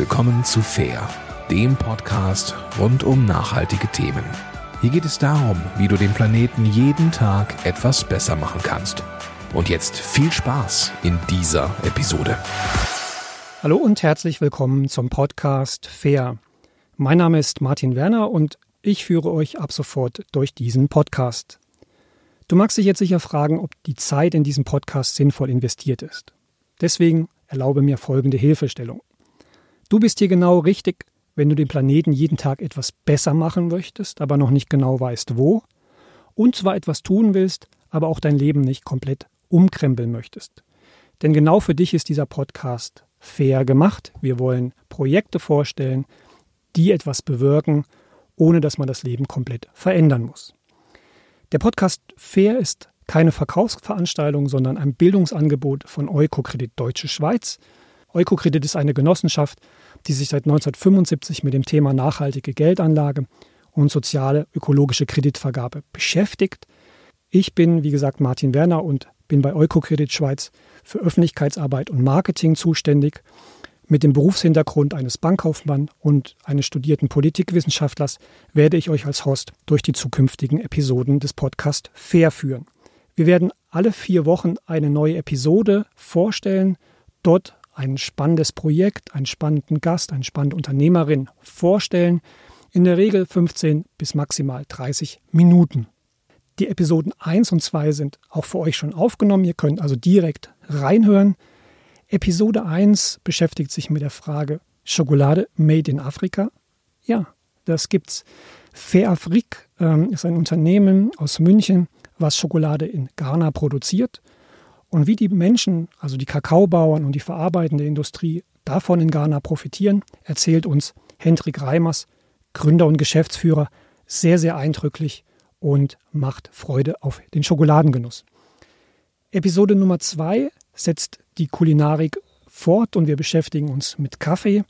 willkommen zu Fair, dem Podcast rund um nachhaltige Themen. Hier geht es darum, wie du den Planeten jeden Tag etwas besser machen kannst. Und jetzt viel Spaß in dieser Episode. Hallo und herzlich willkommen zum Podcast Fair. Mein Name ist Martin Werner und ich führe euch ab sofort durch diesen Podcast. Du magst dich jetzt sicher fragen, ob die Zeit in diesem Podcast sinnvoll investiert ist. Deswegen erlaube mir folgende Hilfestellung. Du bist hier genau richtig, wenn du den Planeten jeden Tag etwas besser machen möchtest, aber noch nicht genau weißt wo, und zwar etwas tun willst, aber auch dein Leben nicht komplett umkrempeln möchtest. Denn genau für dich ist dieser Podcast fair gemacht. Wir wollen Projekte vorstellen, die etwas bewirken, ohne dass man das Leben komplett verändern muss. Der Podcast Fair ist keine Verkaufsveranstaltung, sondern ein Bildungsangebot von Eukokredit Deutsche Schweiz. Eukokredit ist eine Genossenschaft, die sich seit 1975 mit dem Thema nachhaltige Geldanlage und soziale ökologische Kreditvergabe beschäftigt. Ich bin, wie gesagt, Martin Werner und bin bei Eukokredit Schweiz für Öffentlichkeitsarbeit und Marketing zuständig. Mit dem Berufshintergrund eines Bankkaufmanns und eines studierten Politikwissenschaftlers werde ich euch als Host durch die zukünftigen Episoden des Podcasts Fair führen. Wir werden alle vier Wochen eine neue Episode vorstellen, dort ein spannendes Projekt, einen spannenden Gast, eine spannende Unternehmerin vorstellen. In der Regel 15 bis maximal 30 Minuten. Die Episoden 1 und 2 sind auch für euch schon aufgenommen. Ihr könnt also direkt reinhören. Episode 1 beschäftigt sich mit der Frage Schokolade made in Afrika. Ja, das gibt's. Fair Afrique ähm, ist ein Unternehmen aus München, was Schokolade in Ghana produziert und wie die Menschen, also die Kakaobauern und die verarbeitende Industrie davon in Ghana profitieren, erzählt uns Hendrik Reimers, Gründer und Geschäftsführer, sehr, sehr eindrücklich und macht Freude auf den Schokoladengenuss. Episode Nummer zwei setzt die Kulinarik fort und wir beschäftigen uns mit Kaffee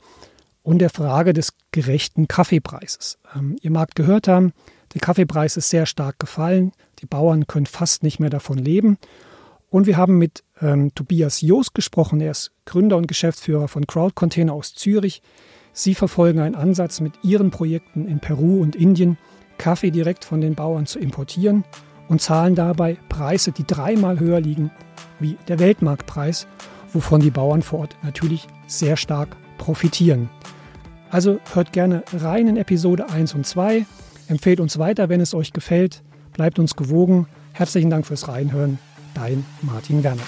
und der Frage des gerechten Kaffeepreises. Ähm, ihr mag gehört haben, der Kaffeepreis ist sehr stark gefallen, die Bauern können fast nicht mehr davon leben und wir haben mit ähm, Tobias Joos gesprochen. Er ist Gründer und Geschäftsführer von Crowd Container aus Zürich. Sie verfolgen einen Ansatz mit ihren Projekten in Peru und Indien, Kaffee direkt von den Bauern zu importieren und zahlen dabei Preise, die dreimal höher liegen wie der Weltmarktpreis, wovon die Bauern vor Ort natürlich sehr stark profitieren. Also hört gerne rein in Episode 1 und 2, empfehlt uns weiter, wenn es euch gefällt, bleibt uns gewogen. Herzlichen Dank fürs Reinhören dein Martin Werner.